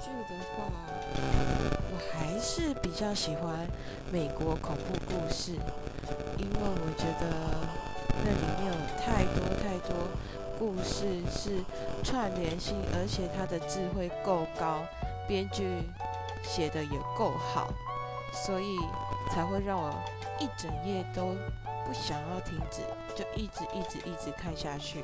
剧的话我还是比较喜欢美国恐怖故事因为我觉得那里面有太多太多故事是串联性而且它的智慧够高编剧写的也够好所以才会让我一整夜都不想要停止就一直一直一直看下去。